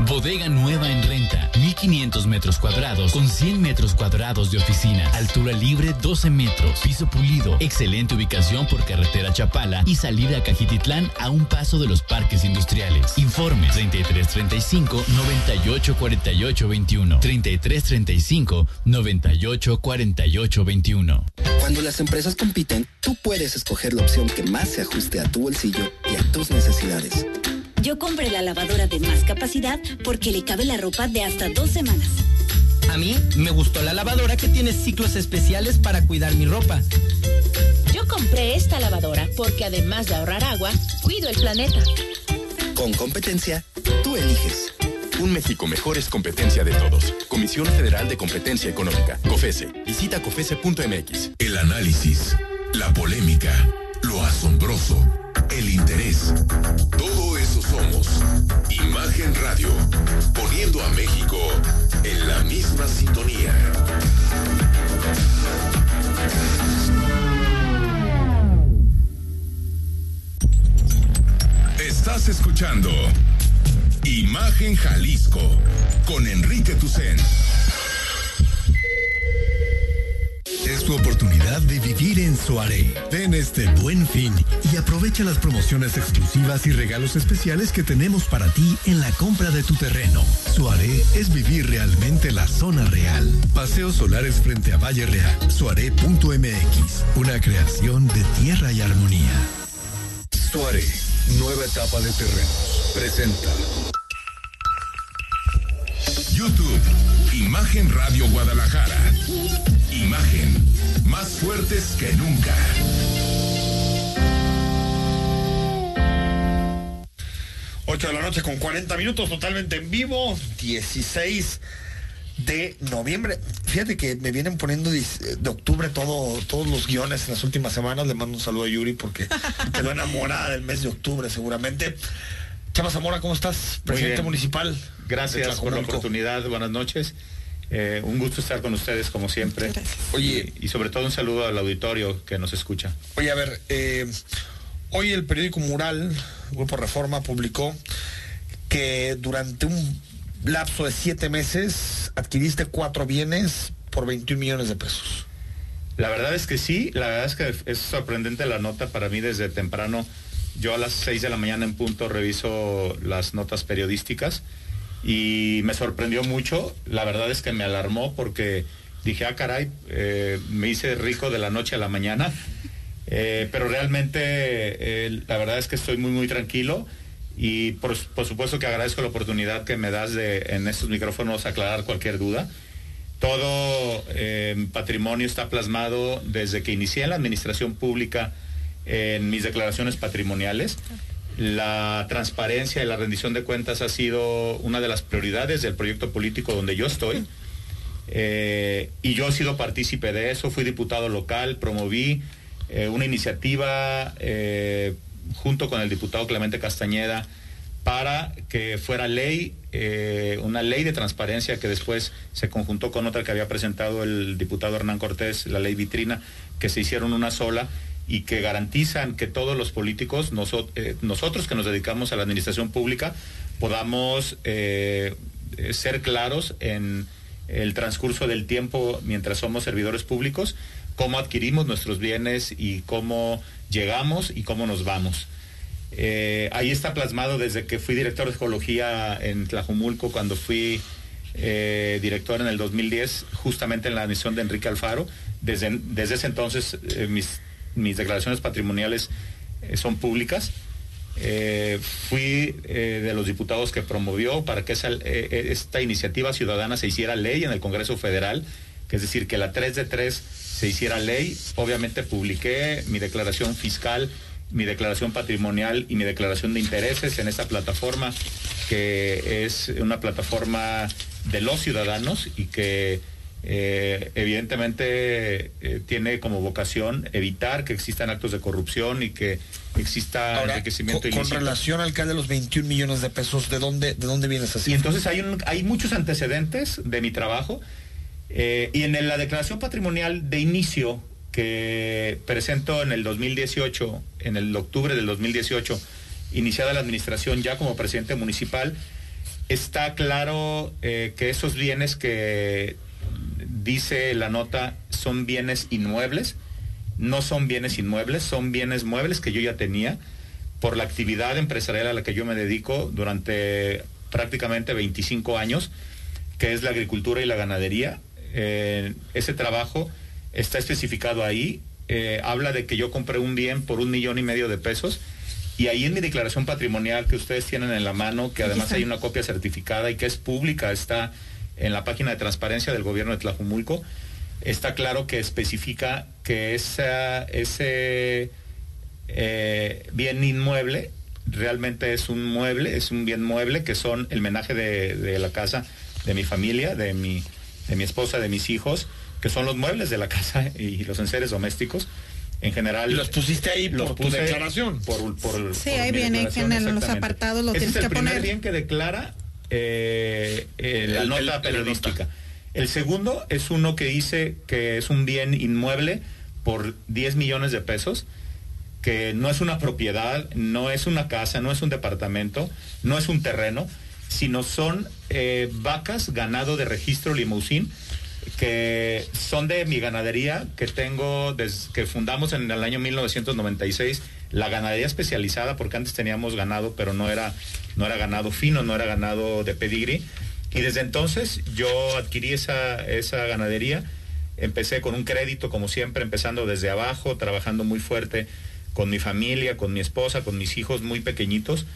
Bodega nueva en renta, 1500 metros cuadrados con 100 metros cuadrados de oficina. Altura libre 12 metros. Piso pulido. Excelente ubicación por carretera Chapala y salida a Cajititlán a un paso de los parques industriales. Informes 3335 98 48 21. 3335 98 48 21. Cuando las empresas compiten, tú puedes escoger la opción que más se ajuste a tu bolsillo y a tus necesidades. Yo compré la lavadora de más capacidad porque le cabe la ropa de hasta dos semanas. A mí me gustó la lavadora que tiene ciclos especiales para cuidar mi ropa. Yo compré esta lavadora porque además de ahorrar agua, cuido el planeta. Con competencia, tú eliges. Un México mejor es competencia de todos. Comisión Federal de Competencia Económica. COFESE. Visita COFESE.mx. El análisis, la polémica, lo asombroso el interés. Todo eso somos. Imagen Radio, poniendo a México en la misma sintonía. Estás escuchando Imagen Jalisco con Enrique Tucen. Es tu oportunidad de vivir en Soaré. Ven este buen fin y aprovecha las promociones exclusivas y regalos especiales que tenemos para ti en la compra de tu terreno. Soaré es vivir realmente la zona real. Paseos solares frente a Valle Real. Soaré.mx. Una creación de tierra y armonía. Soaré, nueva etapa de terrenos. Presenta. YouTube, Imagen Radio Guadalajara. Imagen, más fuertes que nunca. Ocho de la noche con 40 minutos, totalmente en vivo, 16 de noviembre. Fíjate que me vienen poniendo de octubre todo, todos los guiones en las últimas semanas. Le mando un saludo a Yuri porque quedó enamorada del mes de octubre seguramente. Chava Zamora, ¿cómo estás? Presidente municipal. Gracias por la oportunidad. Buenas noches. Eh, un gusto estar con ustedes como siempre. Oye, y, sobre todo un saludo al auditorio que nos escucha. Oye, a ver, eh, hoy el periódico Mural, Grupo Reforma, publicó que durante un lapso de siete meses adquiriste cuatro bienes por 21 millones de pesos. La verdad es que sí, la verdad es que es sorprendente la nota para mí desde temprano. Yo a las 6 de la mañana en punto reviso las notas periodísticas y me sorprendió mucho. La verdad es que me alarmó porque dije, ah, caray, eh, me hice rico de la noche a la mañana. Eh, pero realmente eh, la verdad es que estoy muy, muy tranquilo y por, supuesto que agradezco la oportunidad que me das de en estos micrófonos aclarar cualquier duda. Todo patrimonio está plasmado desde que inicié en la administración pública en mis declaraciones patrimoniales. La transparencia y la rendición de cuentas ha sido una de las prioridades del proyecto político donde yo estoy. Eh, y yo he sido partícipe de eso, fui diputado local, promoví eh, una iniciativa eh, junto con el diputado Clemente Castañeda para que fuera ley, una ley de transparencia que después se conjuntó con otra que había presentado el diputado Hernán Cortés, la ley vitrina, que se hicieron una sola y que garantizan que todos los políticos, eh, nosotros que nos dedicamos a la administración pública, podamos eh, ser claros en el transcurso del tiempo mientras somos servidores públicos, cómo adquirimos nuestros bienes y cómo llegamos y cómo nos vamos. Eh, ahí está plasmado desde que fui director de ecología en Tlajumulco, cuando fui director en el 2010, justamente en la misión de Enrique Alfaro. Desde, desde ese entonces mis mis declaraciones patrimoniales eh, son públicas. Eh, fui eh, de los diputados que promovió para que esta iniciativa ciudadana se hiciera ley en el Congreso Federal, que es decir, que la 3 de 3 se hiciera ley. Obviamente publiqué mi declaración fiscal, mi declaración patrimonial y mi declaración de intereses en esta plataforma, que es una plataforma de los ciudadanos y que eh, evidentemente eh, tiene como vocación evitar que existan actos de corrupción y que exista enriquecimiento con, con relación al caso de los 21 millones de pesos, ¿de dónde, de dónde vienes así? Y entonces hay, un, hay muchos antecedentes de mi trabajo eh, y en la declaración patrimonial de inicio que presento en el 2018, en el octubre del 2018, iniciada la administración ya como presidente municipal, está claro que esos bienes que dice la nota, son bienes inmuebles. No son bienes inmuebles, son bienes muebles que yo ya tenía por la actividad empresarial a la que yo me dedico durante prácticamente 25 años, que es la agricultura y la ganadería. Eh, ese trabajo está especificado ahí. Eh, habla de que yo compré un bien por un millón y medio de pesos. Y ahí en mi declaración patrimonial que ustedes tienen en la mano, que además hay una copia certificada y que es pública, está en la página de transparencia del gobierno de Tlajumulco, está claro que especifica que ese eh, bien inmueble realmente es un mueble, es un bien mueble que son el menaje de, la casa de mi familia, de mi, de mi esposa, de mis hijos, que son los muebles de la casa y los enseres domésticos. en general. Y los pusiste ahí los por tu puse declaración. Por, por- Sí, por ahí viene en los apartados, lo Ese tienes es el que primer poner. bien que declara eh, eh, la El- nota el- la periodística. El segundo es uno que dice que es un bien inmueble por 10 millones de pesos, que no es una propiedad, no es una casa, no es un departamento, no es un terreno, sino son eh, vacas, ganado de registro limusín, que son de mi ganadería, que tengo desde que fundamos en el año 1996, la ganadería especializada, porque antes teníamos ganado, pero no era, no era ganado fino, no era ganado de pedigrí. Y desde entonces yo adquirí esa, esa ganadería, empecé con un crédito, como siempre, empezando desde abajo, trabajando muy fuerte con mi familia, con mi esposa, con mis hijos muy pequeñitos,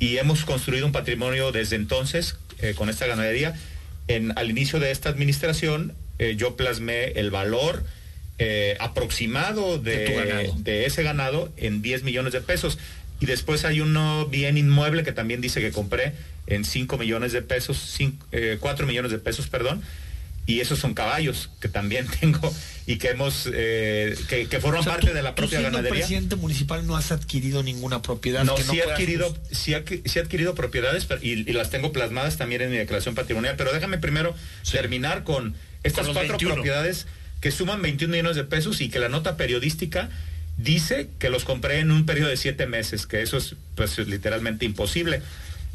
y hemos construido un patrimonio desde entonces eh, con esta ganadería. En, al inicio de esta administración, eh, yo plasmé el valor eh, aproximado de, De ese ganado en 10 millones de pesos. Y después hay uno bien inmueble que también dice que compré en 5 millones de pesos, 4 millones de pesos, perdón. Y esos son caballos que también tengo y que hemos, eh, que, que forman O sea, parte tú- de la tú propia siendo ganadería. presidente municipal no has adquirido ninguna propiedad. No, que sí he adquirido, sí, ha- sí he adquirido propiedades pero- y, y las tengo plasmadas también en mi declaración patrimonial, pero déjame primero terminar con estas Con cuatro 21. propiedades que suman 21 millones de pesos y que la nota periodística dice que los compré en un periodo de siete meses, que eso es pues literalmente imposible.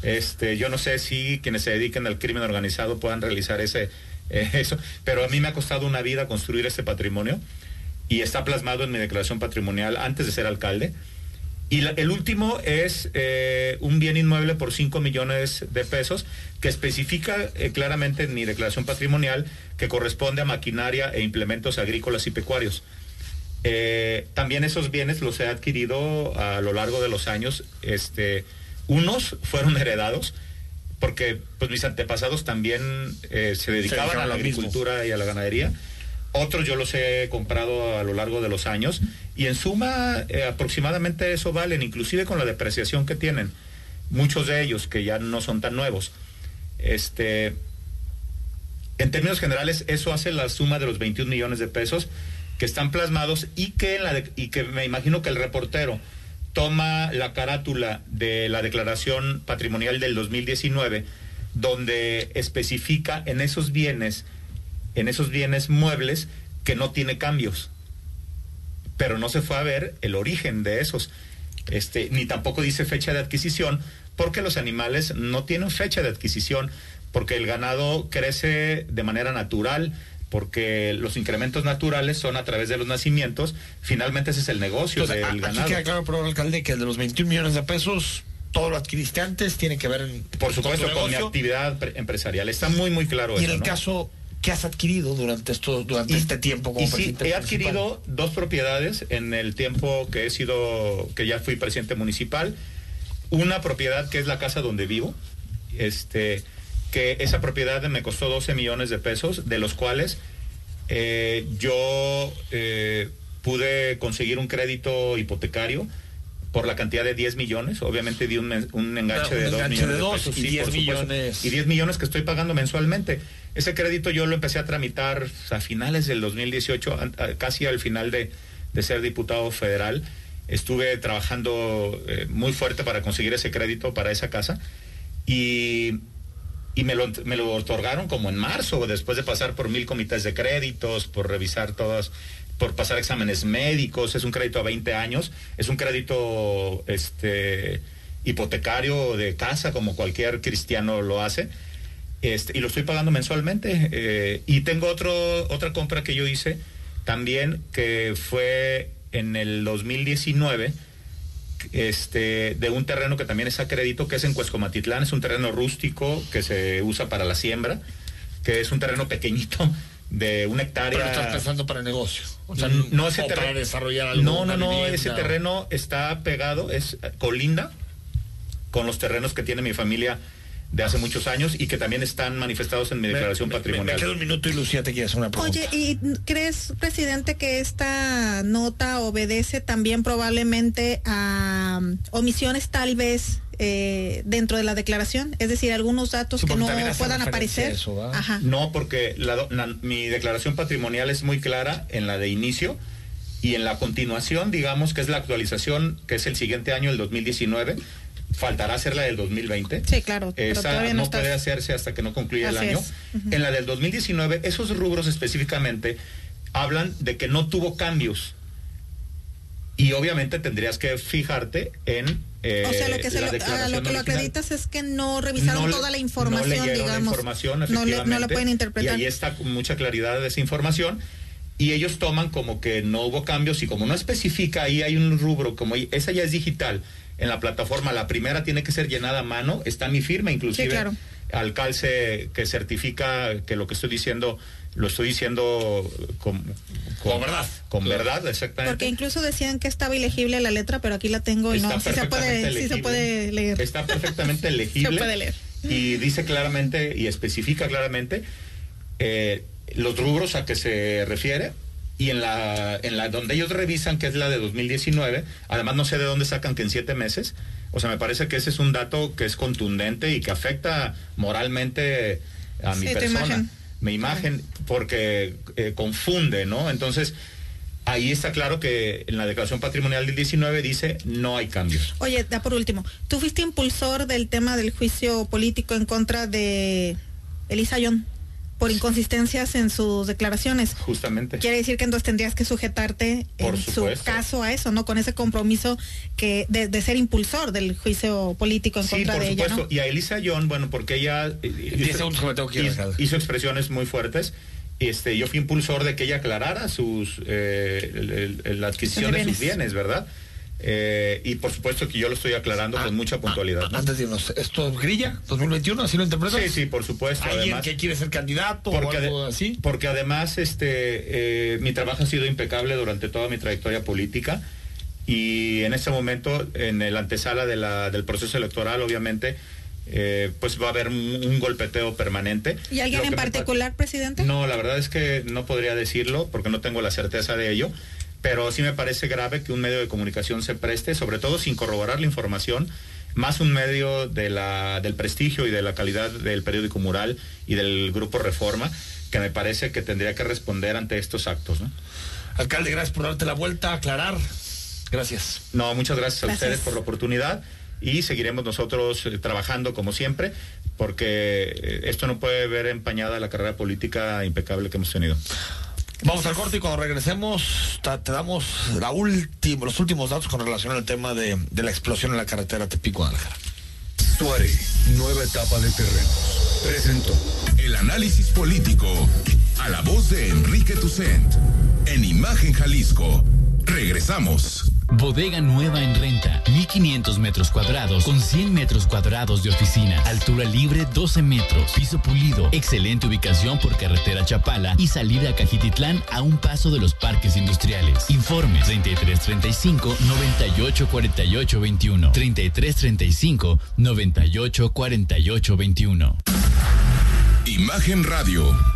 Este, yo no sé si quienes se dediquen al crimen organizado puedan realizar ese eh, eso, pero a mí me ha costado una vida construir este patrimonio y está plasmado en mi declaración patrimonial antes de ser alcalde. Y el último es eh, un bien inmueble por 5 millones de pesos que especifica eh, claramente en mi declaración patrimonial que corresponde a maquinaria e implementos agrícolas y pecuarios. También esos bienes los he adquirido a lo largo de los años. Este, unos fueron heredados porque pues mis antepasados también eh, se dedicaban dedicaban a la mismo. agricultura y a la ganadería. Otros yo los he comprado a lo largo de los años y en suma eh, aproximadamente eso valen, inclusive con la depreciación que tienen. Muchos de ellos que ya no son tan nuevos. Este, en términos generales, eso hace la suma de los 21 millones de pesos que están plasmados y que, en la de- y que me imagino que el reportero toma la carátula de la declaración patrimonial del 2019, donde especifica en esos bienes, en esos bienes muebles, que no tiene cambios. Pero no se fue a ver el origen de esos. Este, ni tampoco dice fecha de adquisición, porque los animales no tienen fecha de adquisición, porque el ganado crece de manera natural, porque los incrementos naturales son a través de los nacimientos. Finalmente ese es el negocio Entonces, a- del aquí ganado. queda claro, pero alcalde, que de los 21 millones de pesos, todo lo adquiriste antes, tiene que ver en, Por supuesto, con mi actividad pre- empresarial. Está muy, muy claro Y en el ¿no? caso, ¿qué has adquirido durante esto, durante Y- este tiempo como y sí, presidente he municipal? adquirido dos propiedades en el tiempo que he sido, que ya fui presidente municipal. Una propiedad que es la casa donde vivo, este, que esa propiedad me costó 12 millones de pesos, de los cuales eh, yo eh, pude conseguir un crédito hipotecario por la cantidad de 10 millones. Obviamente di un, enganche Ah, un de 2 enganche millones de dos pesos, y sí, 10 por supuesto. millones. Y 10 millones que estoy pagando mensualmente. Ese crédito yo lo empecé a tramitar a finales del 2018, an- a- casi al final de, de ser diputado federal. Estuve trabajando eh, muy fuerte para conseguir ese crédito para esa casa y, y me, lo, me lo otorgaron como en marzo, después de pasar por mil comités de créditos, por revisar todas, por pasar exámenes médicos. Es un crédito a 20 años, es un crédito este, hipotecario de casa, como cualquier cristiano lo hace. Este, y lo estoy pagando mensualmente. eh, y tengo otro, otra compra que yo hice también, que fue en el 2019, este, de un terreno que también es a crédito, que es en Cuescomatitlán, es un terreno rústico que se usa para la siembra, que es un terreno pequeñito de una hectárea. Pero estás pensando para negocio. O sea, Mm, no ese o para terreno desarrollar algo. no no no vivienda, ese terreno está pegado es colinda con los terrenos que tiene mi familia de hace muchos años y que también están manifestados en mi declaración Me- me- patrimonial Me queda un minuto y Lucía te quiere hacer una pregunta. Oye, ¿y crees, presidente, que esta nota obedece también probablemente a um, omisiones tal vez eh, dentro de la declaración? Es decir, algunos datos Sí, que no puedan aparecer. eso, ¿va? Ajá. No, porque la do- la- mi declaración patrimonial es muy clara en la de inicio y en la continuación, digamos que es la actualización, que es el siguiente año, el 2019, faltará hacer la del 2020. Sí, claro. Esa no, no puede hacerse hasta que no concluya el año. En la del 2019, esos rubros específicamente hablan de que no tuvo cambios. Y obviamente tendrías que fijarte en eh, o sea, lo que, se lo, a lo que lo acreditas es que no revisaron toda la información, no digamos. La información, no, le, no la pueden interpretar. Y ahí está con mucha claridad esa información. Y ellos toman como que no hubo cambios y como no especifica, ahí hay un rubro, como esa ya es digital en la plataforma, la primera tiene que ser llenada a mano, está mi firma inclusive. Sí, claro. Al calce que certifica que lo que estoy diciendo lo estoy diciendo con, con, verdad. Con verdad, exactamente. Porque incluso decían que estaba ilegible la letra, pero aquí la tengo y no, sí se, puede, sí se puede leer. Está perfectamente legible. se puede leer. Y dice claramente y especifica claramente eh, los rubros a que se refiere y en la, en la donde ellos revisan, que es la de 2019, además no sé de dónde sacan que en siete meses, o sea, me parece que ese es un dato que es contundente y que afecta moralmente a mi persona mi imagen, porque eh, confunde, ¿no? Entonces, ahí está claro que en la declaración patrimonial del 19 dice no hay cambios. Oye, da por último, tú fuiste impulsor del tema del juicio político en contra de Elisa Young por inconsistencias en sus declaraciones. Justamente. Quiere decir que entonces tendrías que sujetarte en su caso a eso, ¿no? Con ese compromiso que de, ser impulsor del juicio político en contra de ella, ¿no? Y a Elisa John, bueno, porque ella hizo, expresiones muy fuertes. Este, yo fui impulsor de que ella aclarara sus eh, la adquisición de sus bienes, ¿verdad? Eh, y por supuesto que yo lo estoy aclarando con ah, mucha puntualidad. Ah, antes de irnos, ¿esto es grilla 2021? ¿Así lo interpretas? Sí, sí, por supuesto. ¿Alguien que quiere ser candidato porque o algo así? Porque además este, eh, mi trabajo ha sido impecable durante toda mi trayectoria política y en este momento, en el antesala de la, del proceso electoral, obviamente, eh, pues va a haber un, golpeteo permanente. ¿Y alguien en particular, presidente? No, la verdad es que no podría decirlo porque no tengo la certeza de ello pero sí me parece grave que un medio de comunicación se preste, sobre todo sin corroborar la información, más un medio de la, del prestigio y de la calidad del periódico Mural y del Grupo Reforma, que me parece que tendría que responder ante estos actos. Alcalde, gracias por darte la vuelta, aclarar. Gracias. No, muchas gracias a ustedes por la oportunidad y seguiremos nosotros eh, trabajando como siempre porque eh, esto no puede ver empañada la carrera política impecable que hemos tenido. Vamos al corte y cuando regresemos te, damos los últimos datos con relación al tema de, la explosión en la carretera Tepico-Guadalajara. Suare, nueva etapa de terreno. Presento el análisis político a la voz de Enrique Tucent en Imagen Jalisco. Regresamos. Bodega nueva en renta, 1500 metros cuadrados con 100 metros cuadrados de oficina, altura libre 12 metros, piso pulido, excelente ubicación por carretera Chapala y salida a Cajititlán a un paso de los parques industriales. Informes 3335 98 48 21 3335 98 48 21. Imagen Radio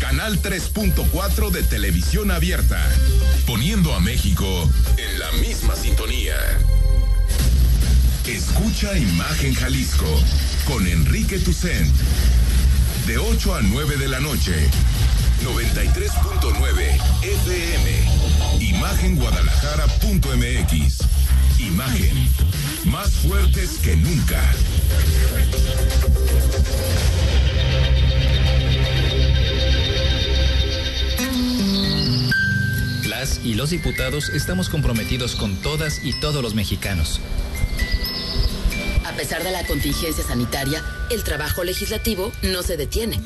Canal 3.4 de televisión abierta. Poniendo a México en la misma sintonía. Escucha Imagen Jalisco con Enrique Tucent. De 8 a 9 de la noche. 93.9 FM. Imagenguadalajara.mx. Imagen. Más fuertes que nunca. Las y los diputados estamos comprometidos con todas y todos los mexicanos a pesar de la contingencia sanitaria, el trabajo legislativo no se detiene.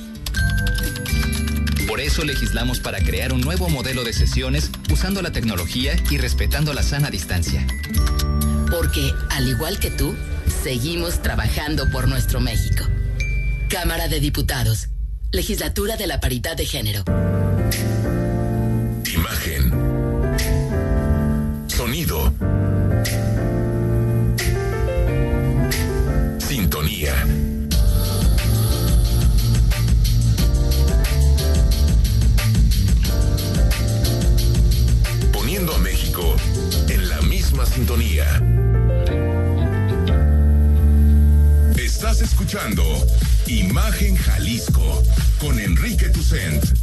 Por eso legislamos para crear un nuevo modelo de sesiones usando la tecnología y respetando la sana distancia. Porque, al igual que tú, seguimos trabajando por nuestro México. Cámara de Diputados. Legislatura de la Paridad de Género. Sintonía. Poniendo a México en la misma sintonía. Estás escuchando Imagen Jalisco con Enrique Tucent.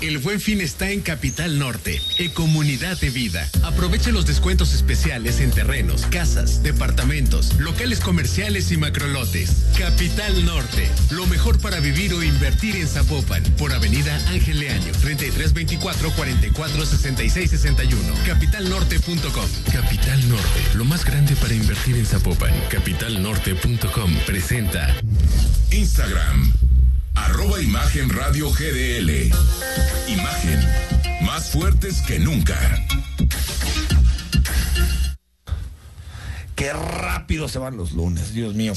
El buen fin está en Capital Norte, en Comunidad de Vida. Aprovecha los descuentos especiales en terrenos, casas, departamentos, locales comerciales y macrolotes. Capital Norte, lo mejor para vivir o invertir en Zapopan, por Avenida Ángel Leaño, 3324 44 66 61. Capitalnorte.com. Capital Norte, lo más grande para invertir en Zapopan. Capitalnorte.com presenta Instagram, arroba Imagen Radio GDL. Imagen, más fuertes que nunca. Qué rápido se van los lunes, Dios mío.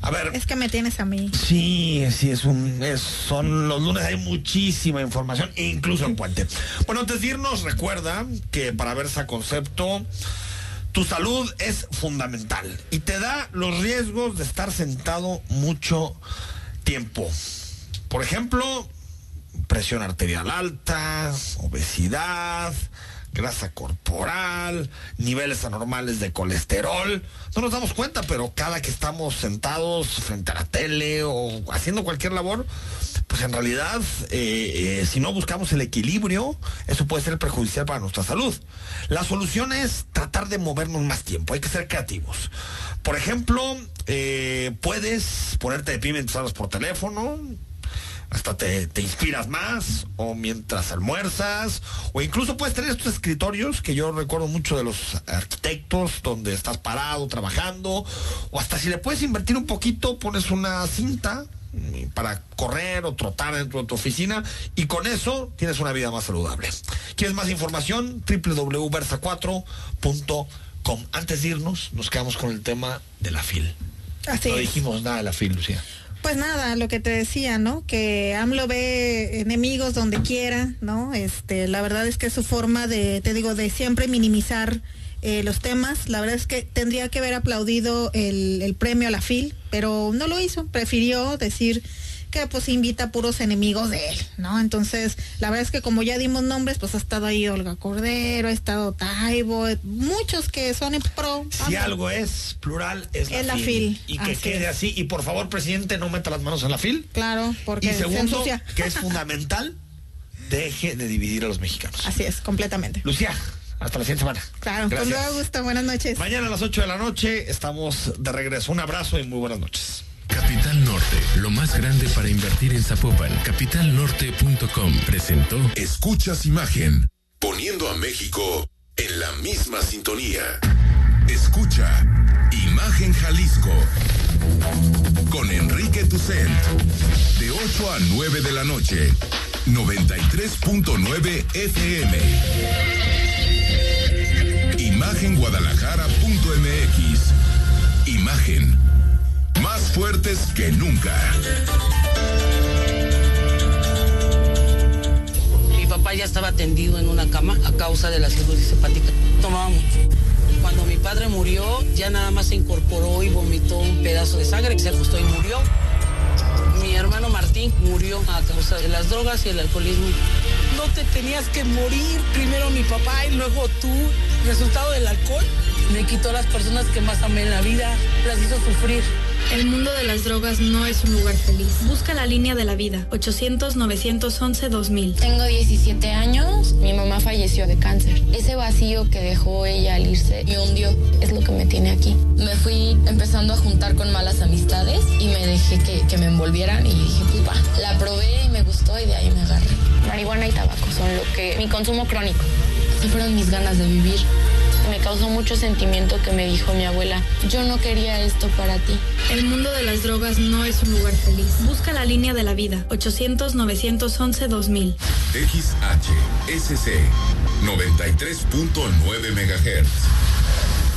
A ver. Es que me tienes a mí. Sí, sí, es un, es, son los lunes, hay muchísima información, incluso en Puente. Bueno, antes de irnos, recuerda que para Versa Concepto, tu salud es fundamental y te da los riesgos de estar sentado mucho tiempo. Por ejemplo, presión arterial alta, obesidad, grasa corporal, niveles anormales de colesterol. No nos damos cuenta, pero cada que estamos sentados frente a la tele o haciendo cualquier labor, pues en realidad, eh, eh, si no buscamos el equilibrio, eso puede ser perjudicial para nuestra salud. La solución es tratar de movernos más tiempo, hay que ser creativos. Por ejemplo, eh, puedes ponerte de pie mientras hablas por teléfono, hasta te, te, inspiras más, o mientras almuerzas, o incluso puedes tener estos escritorios que yo recuerdo mucho de los arquitectos, donde estás parado trabajando, o hasta si le puedes invertir un poquito, pones una cinta para correr o trotar dentro de tu oficina y con eso tienes una vida más saludable. ¿Quieres más información? www.versa4.com. Antes de irnos, nos quedamos con el tema de la FIL. Así no es. dijimos nada de la FIL, Lucía. Pues nada, lo que te decía, ¿no? Que AMLO ve enemigos donde quiera, ¿no? Este, la verdad es que su forma de, te digo, de siempre minimizar eh, los temas, la verdad es que tendría que haber aplaudido el, el premio a la FIL, pero no lo hizo, prefirió decir que pues invita a puros enemigos de él, ¿no? Entonces, la verdad es que como ya dimos nombres, pues ha estado ahí Olga Cordero, ha estado Taibo, muchos que son en pro. Si algo es plural, es la, Es la FIL. FIL, Y que así quede es. así. Y por favor, presidente, no meta las manos en la FIL. Claro, porque y se segundo, que es fundamental, deje de dividir a los mexicanos. Así es, completamente. Lucía, hasta la siguiente semana. Claro, con Gracias. todo gusto, buenas noches. Mañana a las 8 de la noche estamos de regreso. Un abrazo y muy buenas noches. Capital Norte, lo más grande para invertir en Zapopan. Capitalnorte.com presentó Escuchas Imagen, poniendo a México en la misma sintonía. Escucha Imagen Jalisco con Enrique Tucent de 8 a 9 de la noche, 93.9 FM. Imagenguadalajara.mx. Imagen más fuertes que nunca. Mi papá ya estaba tendido en una cama a causa de la cirrosis hepática. Tomaba mucho. Cuando mi padre murió, ya nada más se incorporó y vomitó un pedazo de sangre, se acostó y murió. Mi hermano Martín murió a causa de las drogas y el alcoholismo. No te tenías que morir, primero mi papá y luego tú. Resultado del alcohol me quitó a las personas que más amé en la vida, las hizo sufrir. El mundo de las drogas no es un lugar feliz. Busca la línea de la vida. 800-911-2000. Tengo 17 años, mi mamá falleció de cáncer. Ese vacío que dejó ella al irse me hundió, es lo que me tiene aquí. Me fui empezando a juntar con malas amistades y me dejé que, que me envolvieran y dije, pues va. La probé y me gustó y de ahí me agarré. Marihuana y tabaco son lo que... mi consumo crónico. Fueron mis ganas de vivir. Me causó mucho sentimiento que me dijo mi abuela, yo no quería esto para ti. El mundo de las drogas no es un lugar feliz. Busca la línea de la vida. 800-911-2000. XHSC 93.9 MHz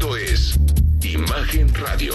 Esto es Imagen Radio.